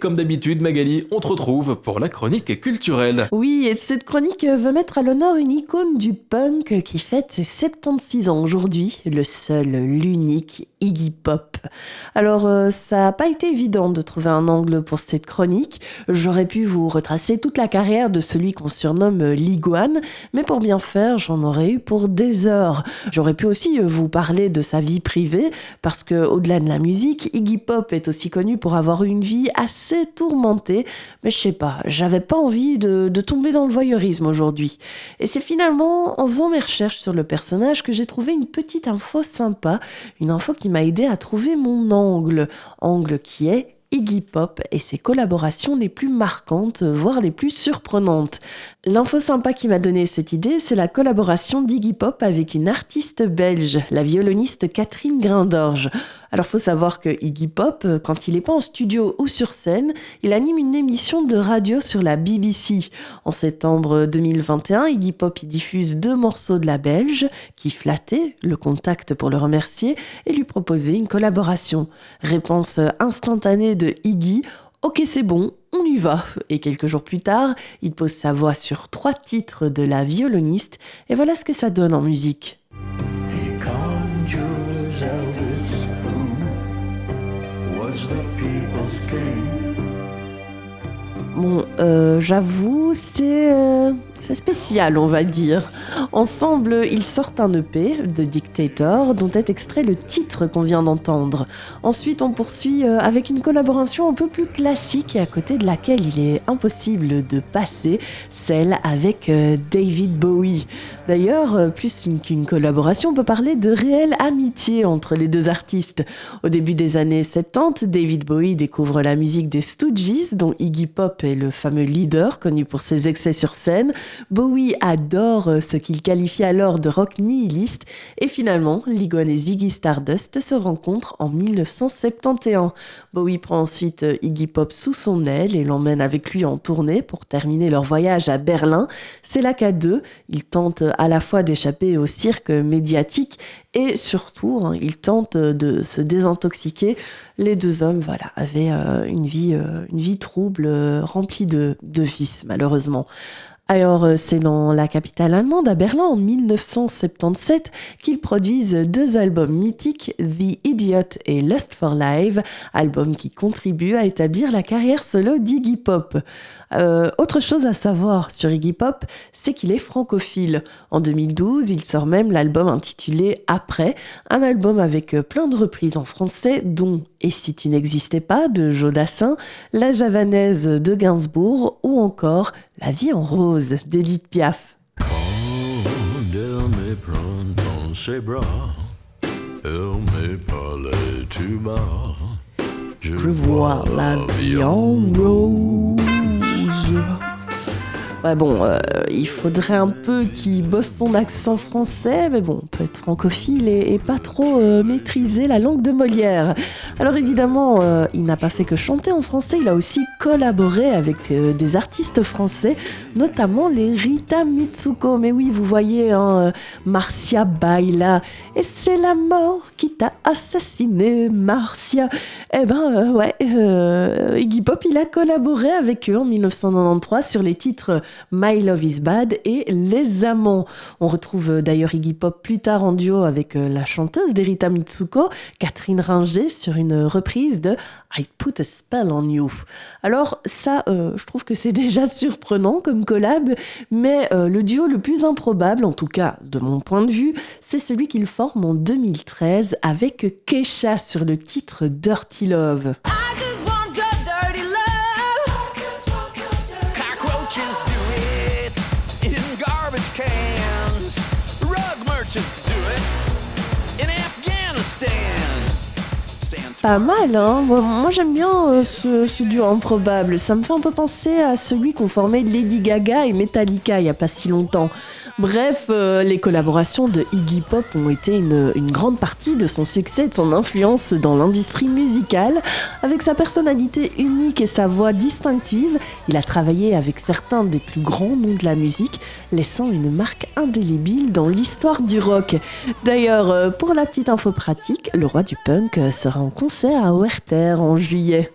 Comme d'habitude, Magali, on te retrouve pour la chronique culturelle. Oui, et cette chronique veut mettre à l'honneur une icône du punk qui fête ses 76 ans aujourd'hui, le seul, l'unique Iggy Pop. Alors, euh, ça n'a pas été évident de trouver un angle pour cette chronique. J'aurais pu vous retracer toute la carrière de celui qu'on surnomme l'iguane, mais pour bien faire, j'en aurais eu pour des heures. J'aurais pu aussi vous parler de sa vie privée, parce que au-delà de la musique, Iggy Pop est aussi connu pour avoir une vie assez tourmenté, mais je sais pas, j'avais pas envie de, de, tomber dans le voyeurisme aujourd'hui. Et c'est finalement en faisant mes recherches sur le personnage que j'ai trouvé une petite info sympa, une info qui m'a aidé à trouver mon angle, angle qui est Iggy Pop et ses collaborations les plus marquantes, voire les plus surprenantes. L'info sympa qui m'a donné cette idée, c'est la collaboration d'Iggy Pop avec une artiste belge, la violoniste Catherine Grindorge. Alors faut savoir que Iggy Pop, quand il n'est pas en studio ou sur scène, il anime une émission de radio sur la BBC. En septembre 2021, Iggy Pop y diffuse deux morceaux de la Belge qui flattait le contact pour le remercier et lui proposer une collaboration. Réponse instantanée de Iggy Ok, c'est bon, on y va. Et quelques jours plus tard, il pose sa voix sur trois titres de la violoniste, et voilà ce que ça donne en musique. Bon, euh, j'avoue, c'est euh, c'est spécial, on va dire. Ensemble, ils sortent un EP, de Dictator, dont est extrait le titre qu'on vient d'entendre. Ensuite, on poursuit euh, avec une collaboration un peu plus classique et à côté de laquelle il est impossible de passer, celle avec euh, David Bowie. D'ailleurs, euh, plus qu'une collaboration, on peut parler de réelle amitié entre les deux artistes. Au début des années 70, David Bowie découvre la musique des Stooges, dont Iggy Pop est le fameux leader connu pour ses excès sur scène. Bowie adore euh, ce qu'il qualifie alors de rock nihiliste et finalement, Ligon et Ziggy Stardust se rencontrent en 1971. Bowie prend ensuite euh, Iggy Pop sous son aile et l'emmène avec lui en tournée pour terminer leur voyage à Berlin. C'est là qu'à deux, ils tentent à la fois d'échapper au cirque médiatique et surtout, hein, ils tentent de se désintoxiquer. Les deux hommes, voilà, avaient euh, une vie, une vie trouble, remplie de, de vices, malheureusement. Alors, euh, c'est dans la capitale allemande, à Berlin, en 1977, qu'ils produisent deux albums mythiques, The Idiot et Lust for Life, albums qui contribuent à établir la carrière solo d'Iggy Pop. Euh, autre chose à savoir sur Iggy Pop, c'est qu'il est francophile. En 2012, il sort même l'album intitulé Après, un album avec euh, plein de reprises en français, dont Et si tu n'existais pas de Jodassin, La javanaise de Gainsbourg ou encore La vie en rose d'Edith Piaf. Je vois la vie en rose. Ouais, bon, euh, il faudrait un peu qu'il bosse son accent français, mais bon, on peut être francophile et, pas trop euh, maîtriser la langue de Molière. Alors évidemment, euh, il n'a pas fait que chanter en français, il a aussi collaboré avec des artistes français, notamment les Rita Mitsuko. Mais oui, vous voyez, hein, Marcia Baila, et c'est la mort qui t'a assassiné, Marcia. Eh ben, ouais, Iggy Pop, il a collaboré avec eux en 1993 sur les titres My Love is Bad et Les Amants. On retrouve euh, d'ailleurs Iggy Pop plus tard en duo avec euh, la chanteuse d'Erita Mitsuko, Catherine Ringer, sur une reprise de I Put a Spell on You. Alors ça, euh, je trouve que c'est déjà surprenant comme collab, mais le duo le plus improbable, en tout cas de mon point de vue, c'est celui qu'il forme en 2013 avec Kesha sur le titre Dirty Love. Pas mal, hein Moi, j'aime bien euh, ce, duo improbable. Ça me fait un peu penser à celui qu'ont formé Lady Gaga et Metallica il n'y a pas si longtemps. Bref, euh, les collaborations de Iggy Pop ont été une, grande partie de son succès et de son influence dans l'industrie musicale. Avec sa personnalité unique et sa voix distinctive, il a travaillé avec certains des plus grands noms de la musique, laissant une marque indélébile dans l'histoire du rock. D'ailleurs, euh, pour la petite info pratique, le roi du punk sera en à Werther en juillet.